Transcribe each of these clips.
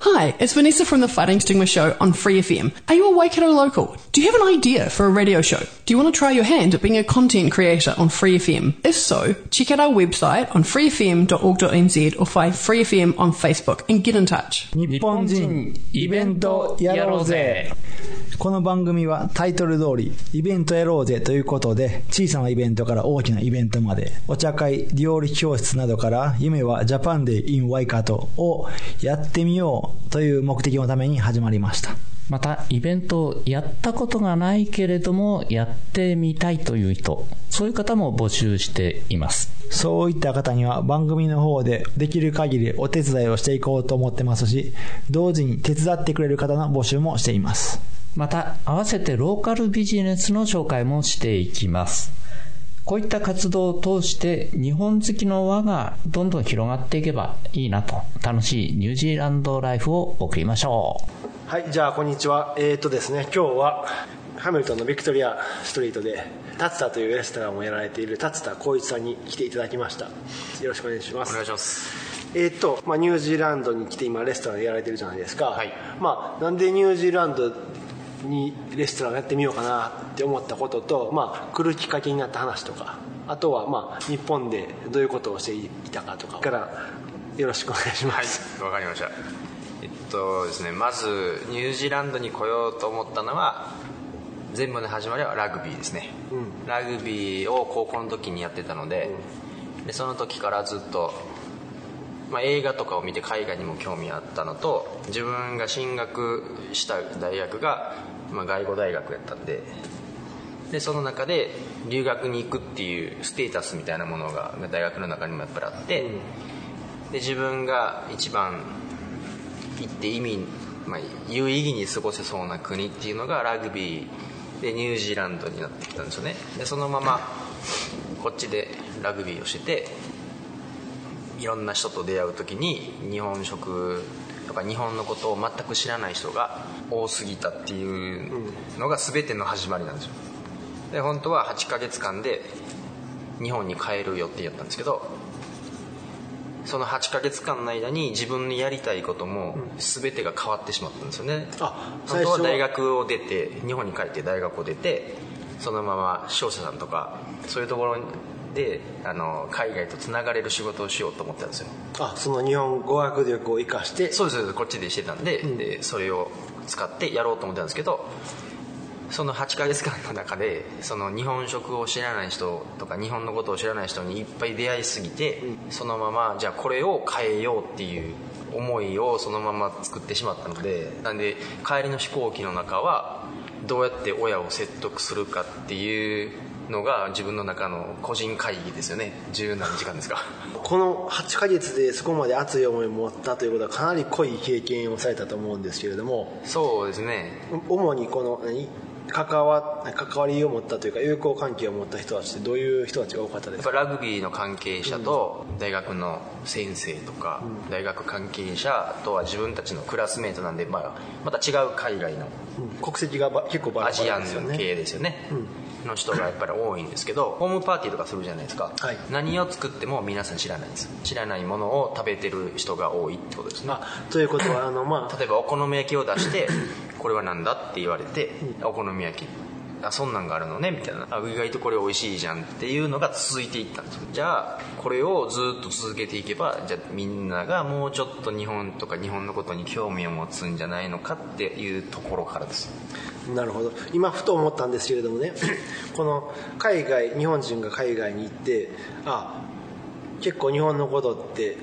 Hi, it's Vanessa from the Fighting Stigma Show on Free FM. Are you a Waikato local? Do you have an idea for a radio show? Do you want to try your hand at being a content creator on Free FM? If so, check out our website on freefm.org.nz or find Free FM on Facebook and get in touch. 日本人イベントやろうぜこの番組はタイトル通りイベントやろうぜということで小さなイベントから大きなイベントまでお茶会、料理教室などから夢はジャパンデー in ワイカトをやってみよう という目的のために始まりました。また、イベントをやったことがないけれども、やってみたいという人、そういう方も募集しています。そういった方には番組の方でできる限りお手伝いをしていこうと思ってますし、同時に手伝ってくれる方の募集もしています。また、合わせてローカルビジネスの紹介もしていきます。こういった活動を通して日本好きの輪がどんどん広がっていけばいいなと楽しいニュージーランドライフを送りましょう。はい、じゃあこんにちは。えー、とですね、今日はハミルトンのビクトリアストリートで、タツタというレストランをやられているタツタ光一さんに来ていただきました。よろしくお願いします。お願いしますえー、と、まあ、ニュージーランドに来て今レストランやられてるじゃないですか。はいまあ、なんでニュージーランドにレストランやってみようかなって思ったことと、まあ、来るきっかけになった話とか、あとは、まあ、日本でどういうことをしていたかとかから、よろしくお願いしまはいす。わかりました。えっとですねまずニュージーランドに来ようと思ったのは全部の始まりはラグビーですね、ラグビーを高校の時にやってたので,、でその時からずっと、まあ、映画とかを見て海外にも興味あったのと自分が進学した大学が、まあ、外語大学やったんででその中で留学に行くっていうステータスみたいなものが大学の中にもやっぱりあって、で自分が一番行って意味、まあ、有意義に過ごせそうな国っていうのがラグビーでニュージーランドになってきたんですよね。でそのままこっちでラグビーをしてていろんな人と出会う時に日本食とか日本のことを全く知らない人が多すぎたっていうのが全ての始まりなんですよ。で本当は8ヶ月間で日本に帰る予定やったんですけどその8ヶ月間の間に自分のやりたいことも全てが変わってしまったんですよね、あ本当は最初は？大学を出て日本に帰って大学を出てそのまま商社さんとかそういうところであの海外とつながれる仕事をしようと思ってたんですよ。あ、その日本語学力を生かして、そうですそうです。こっちでしてたんで,、でそれを使ってやろうと思ってたんですけどその8ヶ月間の中でその日本食を知らない人とか日本のことを知らない人にいっぱい出会いすぎて、そのままじゃあこれを変えようっていう思いをそのまま作ってしまったのでなんで帰りの飛行機の中はどうやって親を説得するかっていうのが自分の中の個人会議ですよね。十何時間ですか。この8ヶ月でそこまで熱い思いを持ったということはかなり濃い経験をされたと思うんですけれども。そうですね。主にこの何関わ関わりを持ったというか友好関係を持った人たちってどういう人たちが多かったでやっすかぱラグビーの関係者と大学の先生とか、大学関係者あとは自分たちのクラスメートなんで、まあ、また違う海外の国籍がば結構バラバアジアンラですよね。系ですよね、の人がやっぱり多いんですけどホームパーティーとかするじゃないですか、はい。何を作っても皆さん知らないんです。知らないものを食べてる人が多いってことですね。あということはあのまあ例えばお好み焼きを出してこれは何だって言われて、お好み焼き。あそんなんがあるのねみたいな。あ意外とこれ美味しいじゃんっていうのが続いていったんですよ。じゃあこれをずっと続けていけばじゃあみんながもうちょっと日本とか日本のことに興味を持つんじゃないのかっていうところからですなるほど。今ふと思ったんですけれどもね。この海外日本人が海外に行ってあ結構日本のことって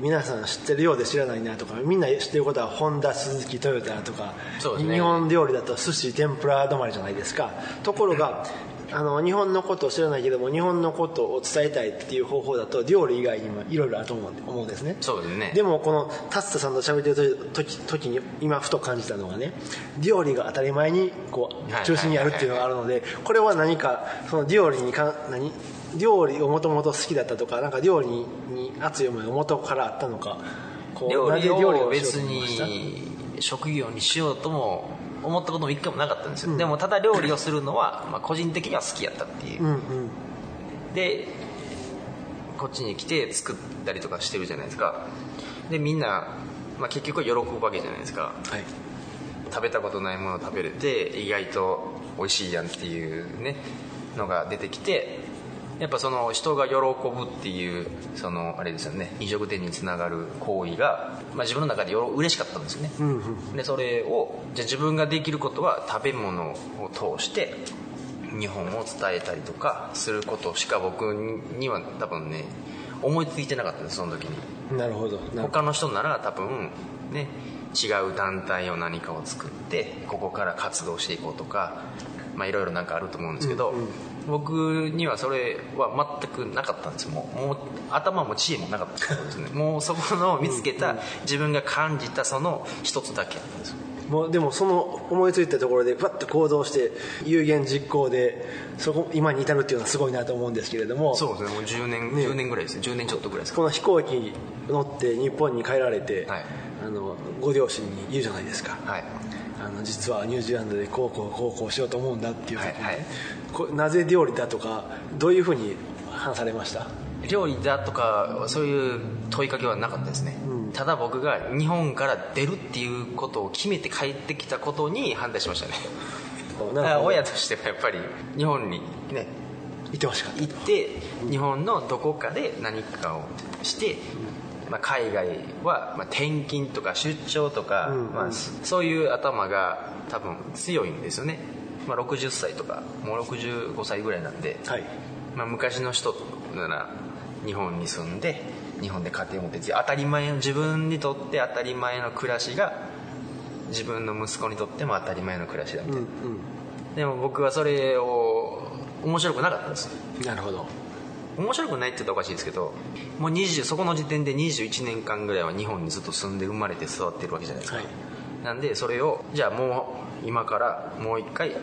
皆さん知ってるようで知らないなとかみんな知ってることはホンダスズキトヨタとか、ね。日本料理だと寿司天ぷら止まりじゃないですか。ところがあの日本のことを知らないけども日本のことを伝えたいっていう方法だと料理以外にもいろいろあると思うんで思うんですね。そうですね。でもこの達田さんと喋ってる時時に今ふと感じたのがね料理が当たり前にこはいう中心にあるっていうのがあるのでこれは何かその料理にか何料理をもともと好きだったとかなんか料理に熱い思いが元からあったのかこう料理を別に職業にしようとも思ったことも一回もなかったんですよ、でもただ料理をするのは、まあ、個人的には好きやったっていう、うんうんでこっちに来て作ったりとかしてるじゃないですか。でみんな、まあ、結局は喜ぶわけじゃないですか。はい。食べたことないものを食べれて意外と美味しいやんっていうねのが出てきてやっぱその人が喜ぶっていうそのあれですよね飲食店につながる行為が、まあ、自分の中でよろ嬉しかったんですよね、うんうん。でそれをじゃあ自分ができることは食べ物を通して日本を伝えたりとかすることしか僕には多分ね思いついてなかったんですその時に。なるほど他の人なら多分ね違う団体を何かを作ってここから活動していこうとかまあいろいろなんかあると思うんですけど、僕にはそれは全くなかったんですもうもう頭も知恵もなかったんですねもうそこの見つけた自分が感じたその一つだけやったんですよもうでもその思いついたところでふわっと行動して有言実行でそこ今に至るっていうのはすごいなと思うんですけれどもそうですねもう10年、ね。10年ぐらいですね。10年ちょっとぐらいですか。この飛行機に乗って日本に帰られて、はい。あのご両親に言うじゃないですか、はい。あの実はニュージーランドでこうこうこうこうしようと思うんだっていう時に、はいはい。こなぜ料理だとかどういうふうに話されました？料理だとかそういう問いかけはなかったですね、ただ僕が日本から出るっていうことを決めて帰ってきたことに反対しましたね。親としてはやっぱり日本にね言ってほしかった。行って日本のどこかで何かをして、まあ、海外はまあ転勤とか出張とか、うんまあ、そういう頭が多分強いんですよね、まあ、60歳とかもう65歳ぐらいなんで、はい。まあ、昔の人なら日本に住んで日本で家庭を持って当たり前の自分にとって当たり前の暮らしが自分の息子にとっても当たり前の暮らしだみたいな、でも僕はそれを面白くなかったんです。なるほど。面白くないって言ったらおかしいですけどもう20そこの時点で21年間ぐらいは日本にずっと住んで生まれて育ってるわけじゃないですか、はい。なんでそれをじゃあもう今からもう一回違う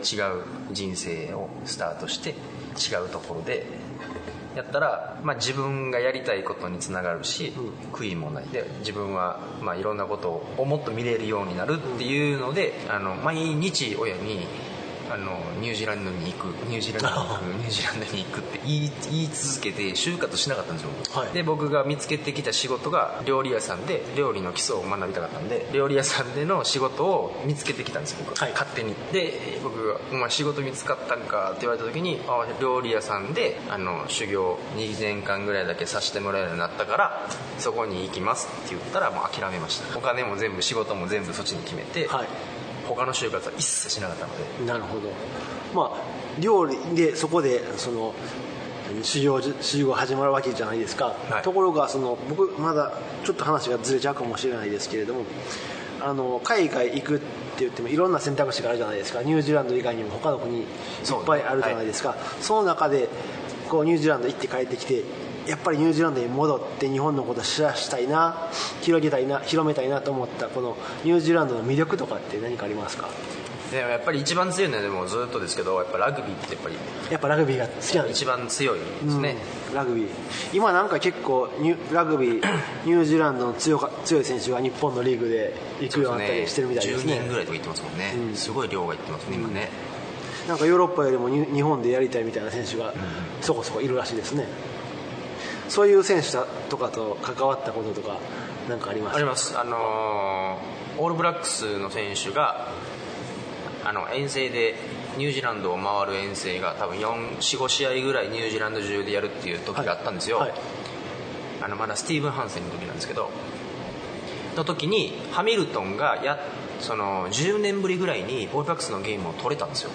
人生をスタートして違うところでやったら、まあ、自分がやりたいことにつながるし、悔いもないで自分は、まあ、いろんなことをもっと見れるようになるっていうので、あの毎日親にあのニュージーランドに行くニュージーランドに行く ニュージーランドに行くって言い言い続けて就活しなかったんですよ、はい。で僕が見つけてきた仕事が料理屋さんで料理の基礎を学びたかったんで料理屋さんでの仕事を見つけてきたんです僕、はい。勝手に。で僕が「お前仕事見つかったんか」って言われた時にあ料理屋さんであの修行2年間ぐらいだけさせてもらえるようになったからそこに行きますって言ったらもう諦めました。お金も全部仕事も全部そっちに決めて、はい他の就活は一切しなかったので。なるほど。まあ料理でそこでその修行修始まるわけじゃないですか、はい。ところがその僕まだちょっと話がずれちゃうかもしれないですけれどもあの海外行くって言ってもいろんな選択肢があるじゃないですか。ニュージーランド以外にも他の国いっぱいあるじゃないですか。そ,、の中でこうニュージーランド行って帰ってきてやっぱりニュージーランドに戻って日本のことを知らしたいな広げたいな広めたいなと思ったこのニュージーランドの魅力とかって何かありますか？でもやっぱり一番強いのはでもずっとですけどやっぱラグビーってやっぱりやっぱラグビーが好きなんです。一番強いですね、うんラグビー。今なんか結構ニュラグビー ニュージーランドの強か強い選手が日本のリーグで行くようになったりしてるみたいですね。10人ぐらいとか言ってますもんね、うん。すごい量が言ってますね今ね、なんかヨーロッパよりもに日本でやりたいみたいな選手がそこそこいるらしいですねそういう選手とかと関わったこととか何かあります？かあります。あのーオールブラックスの選手があの遠征でニュージーランドを回る遠征が多分45試合ぐらいニュージーランド中でやるっていう時があったんですよ、はい。あのまだスティーブン・ハンセンの時なんですけどの時にハミルトンがやその10年ぶりぐらいにオールブラックスのゲームを取れたんですよ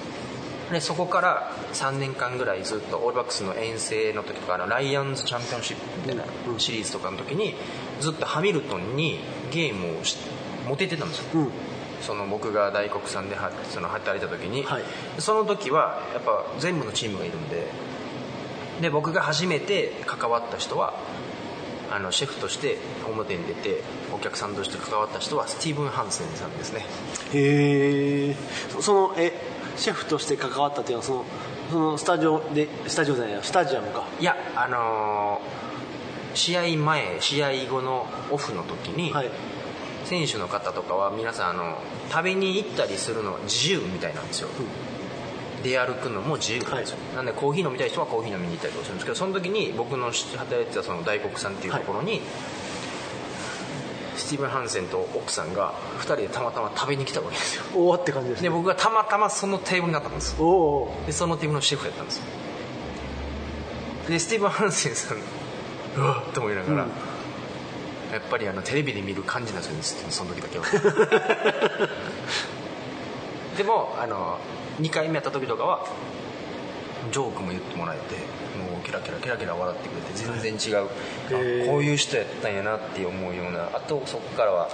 でそこから3年間ぐらいずっとオールブラックスの遠征の時とかあのライアンズチャンピオンシップみたいなシリーズとかの時にずっとハミルトンにゲームをし持ってたんですよ、うん。その僕が大黒さんではその働いた時に、はい。その時はやっぱ全部のチームがいるんでで僕が初めて関わった人はあのシェフとして表に出てお客さんとして関わった人はスティーブン・ハンセンさんですね。へえそのえシェフとして関わったっていうのはそのそのスタジオでスタジオじゃないやスタジアムか。いやあのー試合前試合後のオフの時に、はい。選手の方とかは皆さんあの食べに行ったりするのは自由みたいなんですよ、出歩くのも自由なんですよ、なんでコーヒー飲みたい人はコーヒー飲みに行ったりとかするんですけどその時に僕の働いてたその大黒さんっていうところに、スティーブン・ハンセンと奥さんが2人でたまたま食べに来たわけですよ。おおって感じですね。で僕がたまたまそのテーブルになったんです。おおでそのテーブルのシェフやったんですよ。でスティーブン・ハンセンさんうわっと思いながら、やっぱりあのテレビで見る感じなんですよねその時だけは。でもあの2回目やった時とかはジョークも言ってもらえてもうキラキラキラキラ笑ってくれて全然違う、こういう人やったんやなって思うような。あとそこからは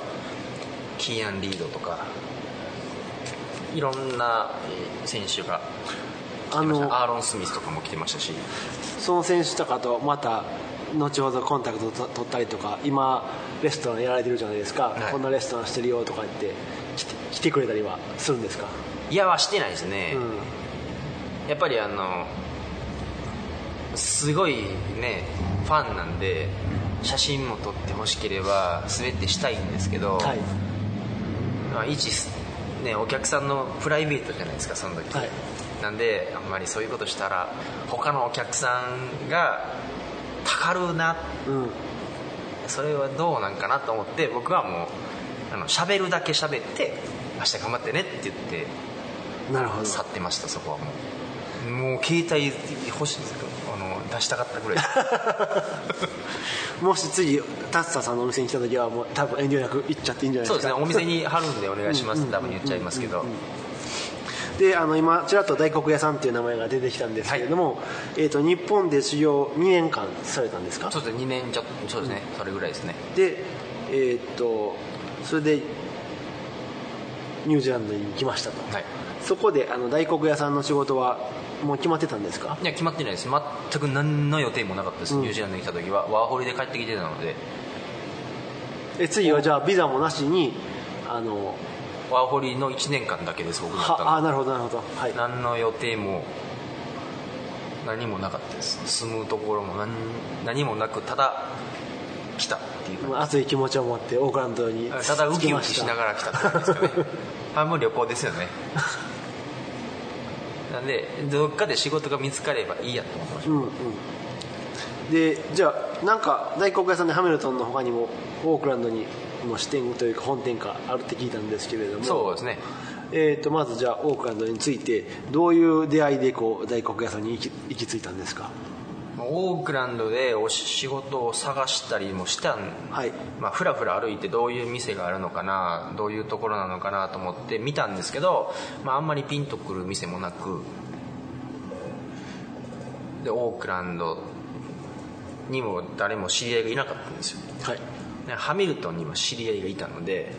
キーアン・リードとかいろんなえー選手があのアーロン・スミスとかも来てましたし。その選手とかとまた後ほどコンタクトと取ったりとか今レストランやられてるじゃないですか、はい。こんなレストランしてるよとか言って来て来てくれたりはするんですか、いやはしてないですね、うんやっぱりあのすごいねファンなんで写真も撮ってほしければ全てしたいんですけど、はい。まあ、一ねお客さんのプライベートじゃないですかその時、はい。なんであんまりそういうことしたら他のお客さんがたかるな。うん。それはどうなんかなと思って僕はもうあの喋るだけ喋って明日頑張ってねって言ってなるほど。去ってましたそこはもうもう携帯欲しいんですけどあの出したかったぐらい。もし次タッサさんのお店に来た時はもう多分遠慮なく行っちゃっていいんじゃないそうでかですすね。お店に貼るんでお願いしますって多分言っちゃいますけど。であの今ちらっと大黒屋さんっていう名前が出てきたんですけれども、えー、と日本で修行2年間されたんですか？そうですね。2年ちょっとそうですね。それぐらいですね。でえっ、とそれでニュージーランドに来ましたと、はい。そこであの大黒屋さんの仕事はもう決まってたんですか？いや決まってないです。全く何の予定もなかったです、うん。ニュージーランドに来た時は。ワーホリで帰ってきてたので。え次はじゃあビザもなしにあのワーホリの1年間だけです僕にやったの。はあなるほどなるほど。はい。何の予定も何もなかったです。住むところも何何もなくただ来たっていう熱い気持ちを持ってオークランドにた。だウキウキしながらら来たって感じですかね。半分旅行ですよねなんでどっかで仕事が見つかればいいやと思ってましう。んうん。でじゃあなんか大黒屋さんでハミルトンの他にもオークランドにも支店というか本店があるって聞いたんですけれども。たそうですね。えー、とまずじゃあオークランドについてどういう出会いでこう大黒屋さんに行き行き着いたんですか？オークランドでお仕事を探したりもしたんはい。まあ、ふらふら歩いてどういう店があるのかなどういうところなのかなと思って見たんですけど、まあ、あんまりピンとくる店もなくでオークランドにも誰も知り合いがいなかったんですよ。はい。でハミルトンにも知り合いがいたので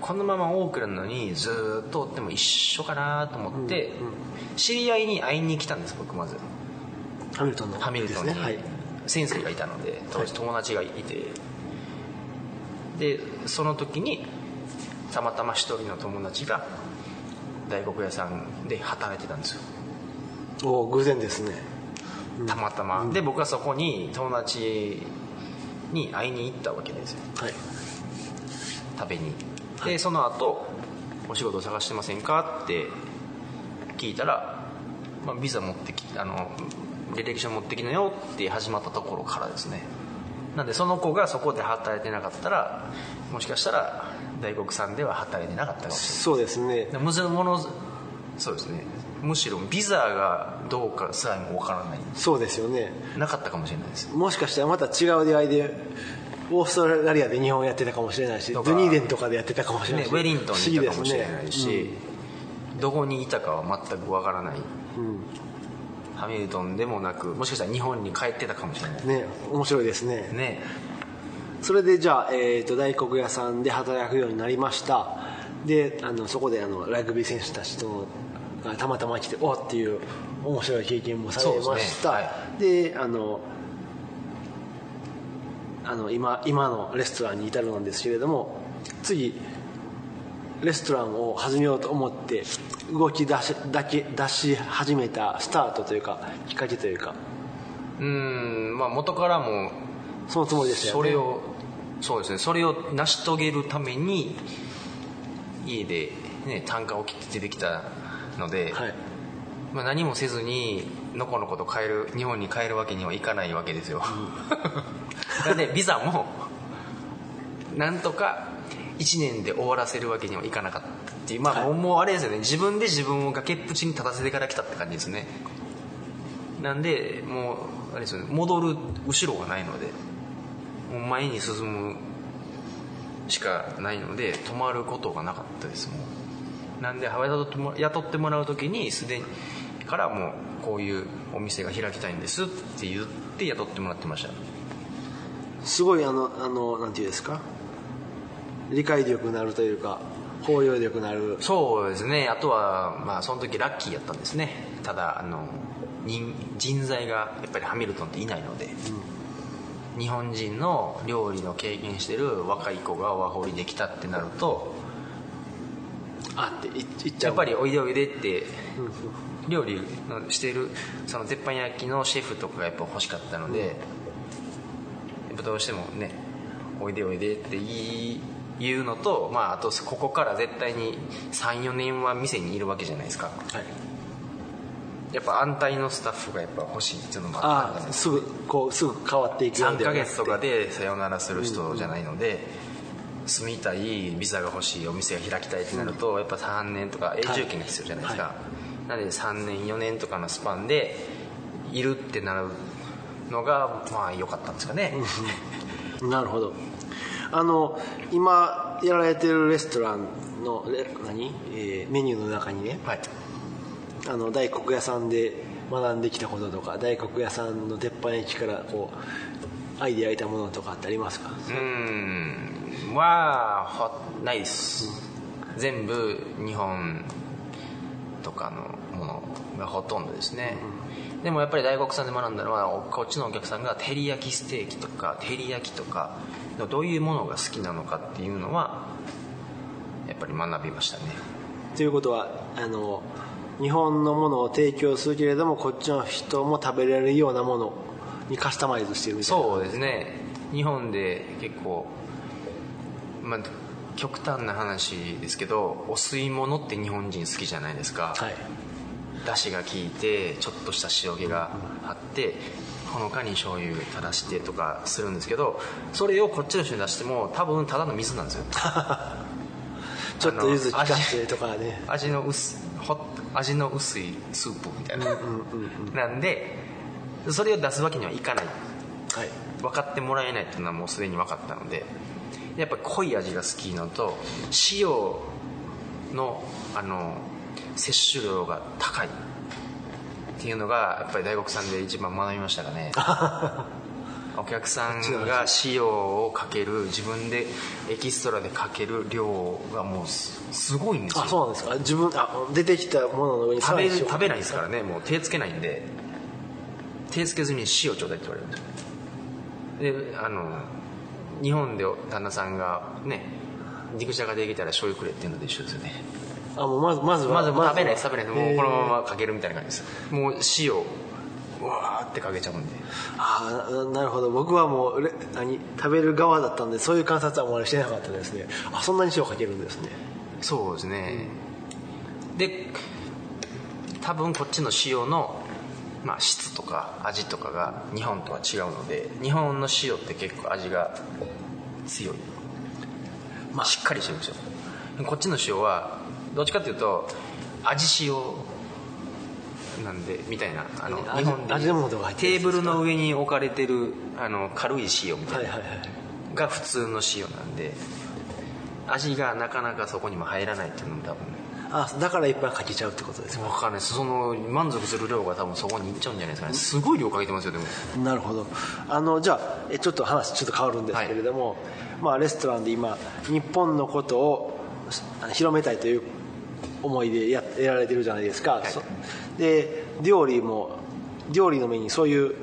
このままオークランドにずーっとおっても一緒かなと思って、知り合いに会いに来たんです僕まずハミルトンのハミルトンに。ねはい。先生がいたので当時友達がいて。でその時にたまたま一人の友達が大黒屋さんで働いてたんですよ。おお偶然ですね。たまたま。で僕はそこに友達に会いに行ったわけですよ。はい。食べに。でその後お仕事探してませんかって聞いたら、まあ、ビザ持ってきあの履歴書持ってきなよって始まったところからですね。なんでその子がそこで働いてなかったらもしかしたら大黒さんでは働いてなかったかもしそうですね。れないでむしろものそうですね。むしろビザがどうかさえもわからない。そうですよね。なかったかもしれないです。もしかしたらまた違う出会いでオーストラリアで日本やってたかもしれないしドニーデンとかでやってたかもしれないね、しウェリントンにいたかもしれないし、ですねどこにいたかは全くわからない。うんハミルトンでもなくもしかしたら日本に帰ってたかもしれない。うんね面白いですね。ね。それでじゃあ、えー、と大黒屋さんで働くようになりました。であのそこであのラグビー選手たちとがたまたま来ておっていう面白い経験もされまそうですね。したはで,、あのあの今今のレストランに至るんですけれども次レストランを始めようと思って動き出しだけ出し始めたスタートというかきっかけというか。うーんまあ元からもそのつもりでしたよね。それをそうですね。それを成し遂げるために家で、ね、単価を切って出てきたので、はい。まあ、何もせずにのこのこと帰る日本に帰るわけにはいかないわけですよ、なんでビザもなんとか1年で終わらせるわけにはいかなかったっていうまあ、はい。もうあれですよね。自分で自分を崖っぷちに立たせてから来たって感じですね。なんでもうあれですよね。戻る後ろがないのでもう前に進むしかないので止まることがなかったですもう。なんでハワイ雇っても雇ってもらう時にすでにからもうこういうお店が開きたいんですって言って雇ってもらってました。すごいあのあのなんていうんですか？理解力になるというか包容力になる。そうですね。あとはまあその時ラッキーやったんですね。ただあの人人材がやっぱりハミルトンっていないので、日本人の料理の経験してる若い子がワホリできたってなるとあってい言っちゃう。やっぱりおいでおいでって料理のしてるその鉄板焼きのシェフとかがやっぱ欲しかったので、やっぱどうしてもねおいでおいでって言い言うのと、まあ、あとここから絶対に34年は店にいるわけじゃないですか。はい。やっぱ安泰のスタッフがやっぱ欲しいっていうのもあったんで。すああすぐこうすぐ変わっていくよう3ではな。くてヶ月とかでさよならする人じゃないので、住みたいビザが欲しいお店が開きたいってなると、やっぱ3年とか永住権が必要じゃないですか、はなので3年4年とかのスパンでいるってなるのがまあ良かったんですかね、なるほどあの今やられてるレストランのレ何、えーメニューの中にねはい。あの大黒屋さんで学んできたこととか大黒屋さんの鉄板焼きからこうアイデアいたものとかってありますか？うーん。はほないです。全部日本とかのがほとんどですね、でもやっぱり大黒さんで学んだのはこっちのお客さんが照り焼きステーキとか照り焼きとかどういうものが好きなのかっていうのはやっぱり学びましたね。ということはあの日本のものを提供するけれどもこっちの人も食べられるようなものにカスタマイズしてるみたいな。そうですね。日本で結構まあ極端な話ですけどお吸い物って日本人好きじゃないですか、はい出汁が効いてちょっとした塩気があってほのかに醤油垂らしてとかするんですけどそれをこっちの人に出しても多分ただの水なんですよ。ちょっと柚子効かしてとかね。味の薄ほ味の薄いスープみたいな、なんでそれを出すわけにはいかない。はい。分かってもらえないっていうのはもうすでに分かったのでやっぱり濃い味が好きのと塩のあの摂取量が高い。っていうのがやっぱり大黒さんで一番学びましたかね。お客さんが塩をかける自分でエキストラでかける量がもうすすごいんですよ。あそうなんですか。自分あ出てきたものの上に食べ食べないですからね。もう手つけないんで。手つけずに塩ちょうだいって言われるんですよ。であの日本で旦那さんがね肉じゃができたら醤油くれっていうのと一緒ですよねあもうまずまずは。まずは食べない食べない。もうこのままかけるみたいな感じです。もう塩うわーってかけちゃうんで。ああななるほど。僕はもうレ何食べる側だったんでそういう観察はもうしてなかったですね。あそんなに塩かけるんですね。そうですね。で多分こっちの塩の、まあ、質とか味とかが日本とは違うので日本の塩って結構味が強い、まあ、しっかりしてるんですよ。こっちの塩はどっちかっていうと味塩なんでみたいなあの味日本でテーブルの上に置かれてるあの軽い塩みたいな、はいはいはいが普通の塩なんで味がなかなかそこにも入らないっていうのも多分あだからいっぱいかけちゃうってことですか？分かんないです。その満足する量が多分そこにいっちゃうんじゃないですかね。すごい量かけてますよでも。なるほど。あのじゃあえちょっと話ちょっと変わるんですけれども、まあ、レストランで今日本のことを広めたいという思いでややられてるじゃないですか、い。そで料理も料理のメニューそういう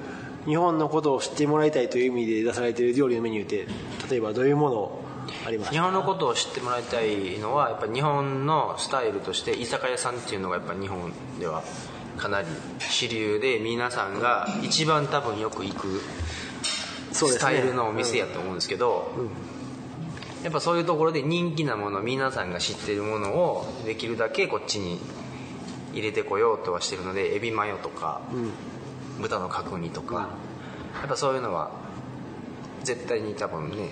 日本のことを知ってもらいたいという意味で出されている料理のメニューって例えばどういうものありますか？日本のことを知ってもらいたいのはやっぱ日本のスタイルとして居酒屋さんっていうのがやっぱ日本ではかなり主流で皆さんが一番多分よく行くスタイルのお店やと思うんですけど、やっぱそういうところで人気なもの皆さんが知ってるものをできるだけこっちに入れてこようとはしてるのでエビマヨとか、豚の角煮とか、やっぱそういうのは絶対に多分ね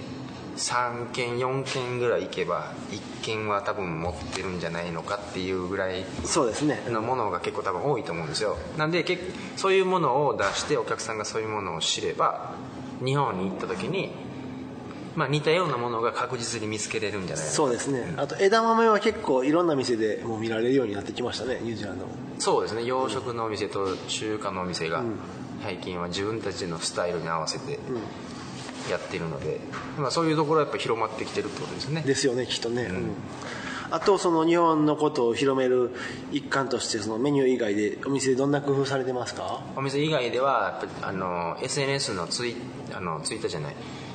3軒4軒ぐらい行けば1軒は多分持ってるんじゃないのかっていうぐらいそうですね。のものが結構多分多いと思うんですよ。なんでけそういうものを出してお客さんがそういうものを知れば日本に行った時に、まあ、似たようなものが確実に見つけれるんじゃない？かそうですね。あと枝豆は結構いろんな店でもう見られるようになってきましたねニュージーランドも。そうですね。洋食のお店と中華のお店が最近は自分たちのスタイルに合わせてやってるので、まあ、そういうところはやっぱ広まってきてるってことですね。ですよねきっとね、うん。あとその日本のことを広める一環としてそのメニュー以外でお店でどんな工夫されてますか？お店以外ではあの SNS のツイあのツイッターじゃない。えー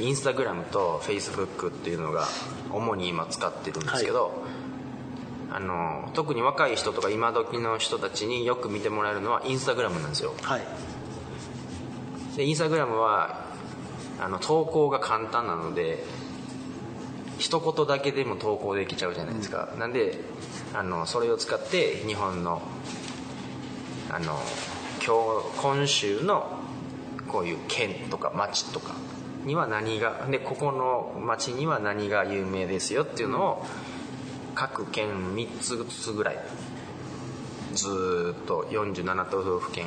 インスタグラムとフェイスブックっていうのが主に今使ってるんですけど、あの特に若い人とか今時の人たちによく見てもらえるのはインスタグラムなんですよ。はい。でインスタグラムはあの投稿が簡単なので一言だけでも投稿できちゃうじゃないですか、なんであのそれを使って日本のあの今日今週のこういう県とか町とかには何がでここの町には何が有名ですよっていうのを各県3つずつぐらいずーっと47都道府県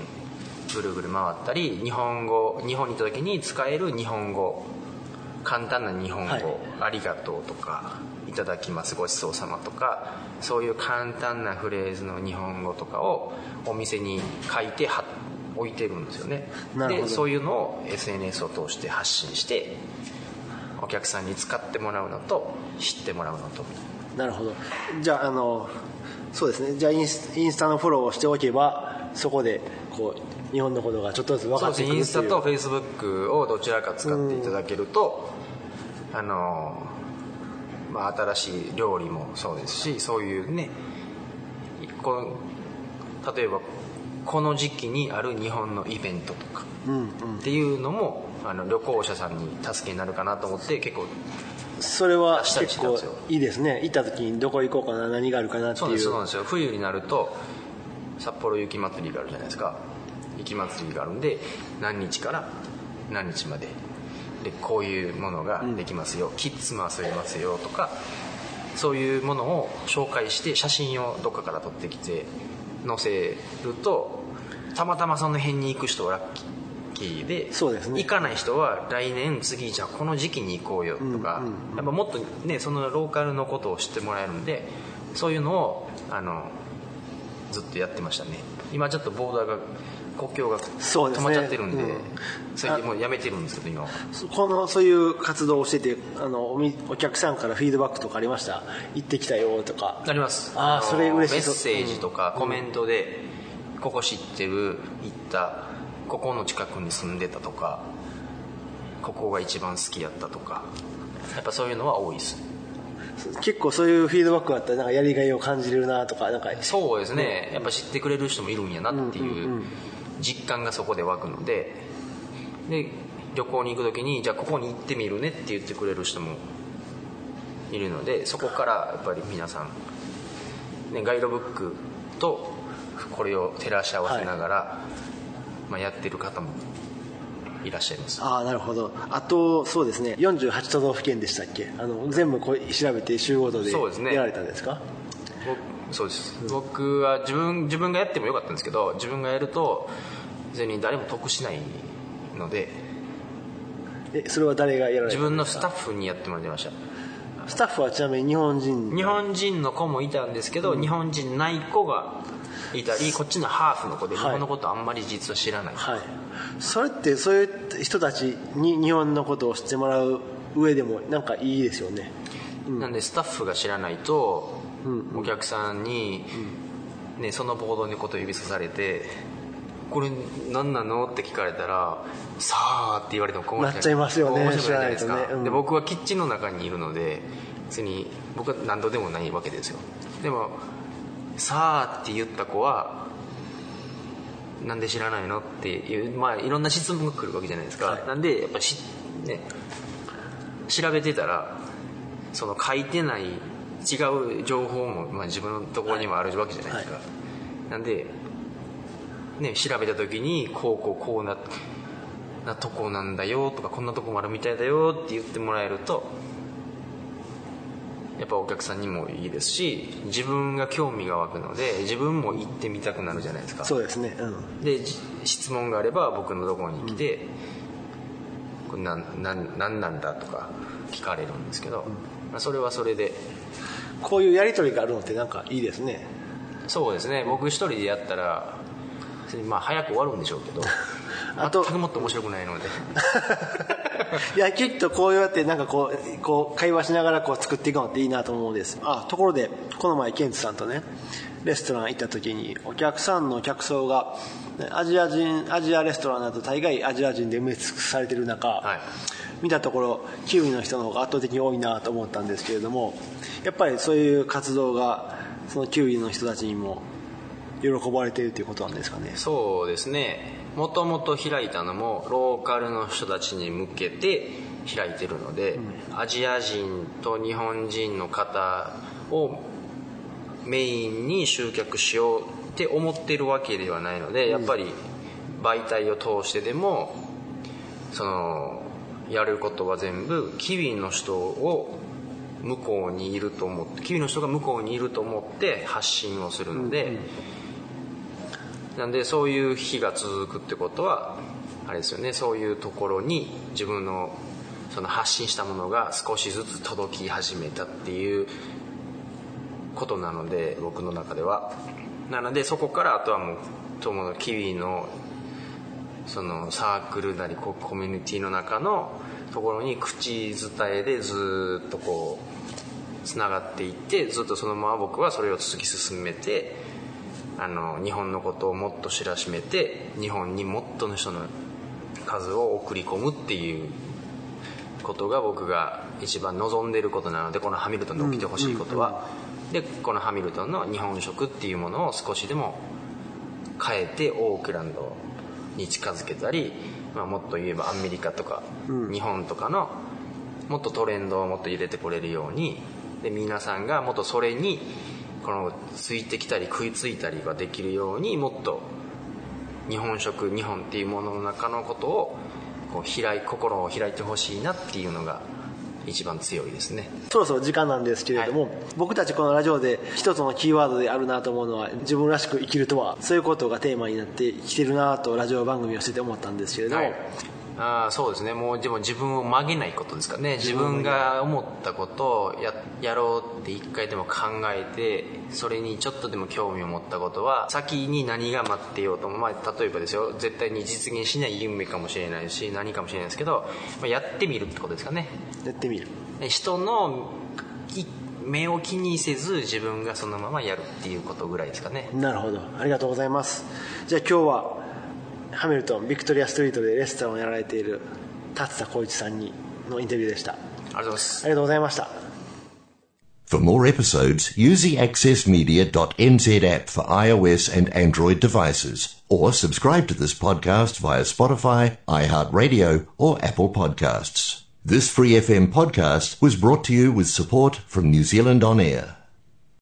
ぐるぐる回ったり日本語日本に行った時に使える日本語簡単な日本語、はい。ありがとうとかいただきますごちそうさまとかそういう簡単なフレーズの日本語とかをお店に書いて貼っ置いてるんですよね。でそういうのを SNS を通して発信してお客さんに使ってもらうのと知ってもらうのと。なるほど。じゃああのそうですね。じゃあインスインスタのフォローをしておけばそこでこう日本のことがちょっとずつ分かってくるっインスタとフェイスブックをどちらか使っていただけるとあのまあ新しい料理もそうですしそういうねこの例えばこの時期にある日本のイベントとかうんうん。っていうのもあの旅行者さんに助けになるかなと思って結構それは結構いいですね。行った時にどこ行こうかな何があるかなっていう。そうなんですよ。冬になると札幌雪まつりがあるじゃないですか。雪まつりがあるんで何日から何日まで。でこういうものができますよ、キッズも遊べますよとかそういうものを紹介して写真をどっかから撮ってきて載せるとたまたまその辺に行く人はラッキーでそうですね。行かない人は来年次じゃあこの時期に行こうよとか、やっぱもっとねそのローカルのことを知ってもらえるんでそういうのをあのずっとやってましたね。今ちょっとボーダーが国境が止まっちゃってるんでうん。それでもうやめてるんですけど今は。このそういう活動をしててあのおみお客さんからフィードバックとかありました？行ってきたよとか。あります。のあーそれ嬉しい。メッセージとかコメントで「ここ知ってる行ったここの近くに住んでた」とか「ここが一番好きやった」とか。やっぱそういうのは多いです。結構そういうフィードバックがあったらなんかやりがいを感じれるなとかなんか。そうですね。やっぱ知ってくれる人もいるんやなっていう実感がそこで湧くのでで旅行に行く時にじゃあここに行ってみるねって言ってくれる人もいるのでそこからやっぱり皆さん、ね、ガイドブックとこれを照らし合わせながら、まあ、やってる方もいらっしゃいます。ああなるほど。あとそうですね。48都道府県でしたっけ？あの全部こう調べて週ごとでやられたんですか？僕そうです。僕は自分自分がやってもよかったんですけど自分がやると別に誰も得しないので。えそれは誰がやられ自分のスタッフにやってもらいました。スタッフはちなみに日本人？日本人の子もいたんですけど、日本人ない子がいたりこっちのハーフの子で日はい。本のことあんまり実は知らない、はい。それってそういう人たちに日本のことを知ってもらう上でもなんかいいですよね。なんでスタッフが知らないと、お客さんに、ね、そのボードのこと指さされて「これ何なの?」って聞かれたら「さあ」って言われても困なっちゃいますよね面白くないじゃないですか、ね。うん。で僕はキッチンの中にいるので別に僕は何度でもないわけですよ。でも「さあ」って言った子はなんで知らないのっていうまあいろんな質問が来るわけじゃないですか、はい。なんでやっぱしね調べてたらその書いてない違う情報も、まあ、自分のところにもあるわけじゃないですか、はい、なんで、ね、調べた時にこうこうこうななとこなんだよとかこんなとこもあるみたいだよって言ってもらえるとやっぱお客さんにもいいですし自分が興味が湧くので自分も行ってみたくなるじゃないですか。そうですね、うん、で質問があれば僕のところに来て、うん、これ何なんなんだとか聞かれるんですけど、まあ、それはそれでこういうやり取りがあるのってなんかいいですね。そうですね。僕一人でやったらまあ早く終わるんでしょうけど あと全くもっと面白くないので。いやきっとこうやってなんかこうこう会話しながらこう作っていくのっていいなと思うんです。あところでこの前ケンツさんとねレストラン行った時にお客さんの客層がアジア人アジアレストランだと大概アジア人で埋め尽くされてる中、はい、見たところキウイの人の方が圧倒的に多いなと思ったんですけれどもやっぱりそういう活動がそのキウイの人たちにも喜ばれているということなんですかね？そうですね。もともと開いたのもローカルの人たちに向けて開いてるので、うん、アジア人と日本人の方をメインに集客しようって思ってるわけではないので、やっぱり媒体を通してでもそのやることは全部キウイの人を向こうにいると思ってキウイの人が向こうにいると思って発信をするので、うんなんでそういう日が続くってことはあれですよねそういうところに自分のその発信したものが少しずつ届き始めたっていうことなので僕の中では。なのでそこからあとはもう友のキウイのそのサークルなりコミュニティの中のところに口伝えでずっとこうつながっていってずっとそのまま僕はそれを突き進めてあの日本のことをもっと知らしめて日本にもっとの人の数を送り込むっていうことが僕が一番望んでいることなのでこのハミルトンで起きてほしいことは、でこのハミルトンの日本食っていうものを少しでも変えてオークランドに近づけたり、まあ、もっと言えばアメリカとか日本とかのもっとトレンドをもっと入れてこれるようにで皆さんがもっとそれにこのついてきたり食いついたりができるようにもっと日本食日本っていうものの中のことをこう開い心を開いてほしいなっていうのが一番強いですね。そろそろ時間なんですけれども、はい、僕たちこのラジオで一つのキーワードであるなと思うのは自分らしく生きるとはそういうことがテーマになってきてるなとラジオ番組をしてて思ったんですけれども、はいあそうですね。もうでも自分を曲げないことですかね。自分が思ったことをややろうって一回でも考えてそれにちょっとでも興味を持ったことは先に何が待ってようとも、まあ、例えばですよ。絶対に実現しない夢かもしれないし何かもしれないですけど、まあ、やってみるってことですかね。やってみる。人の目を気にせず自分がそのままやるっていうことぐらいですかね。なるほど。ありがとうございます。じゃあ今日はハミルトンビクトリアストリートでレストランをやられている達田浩一さんにのインタビューでしたありがとうございますありがとうございました For more episodes, use the accessmedia.nz app for iOS and Android devices, or subscribe to this podcast via Spotify, iHeartRadio, or Apple Podcasts. This free FM podcast was brought to you with support from New Zealand On Air.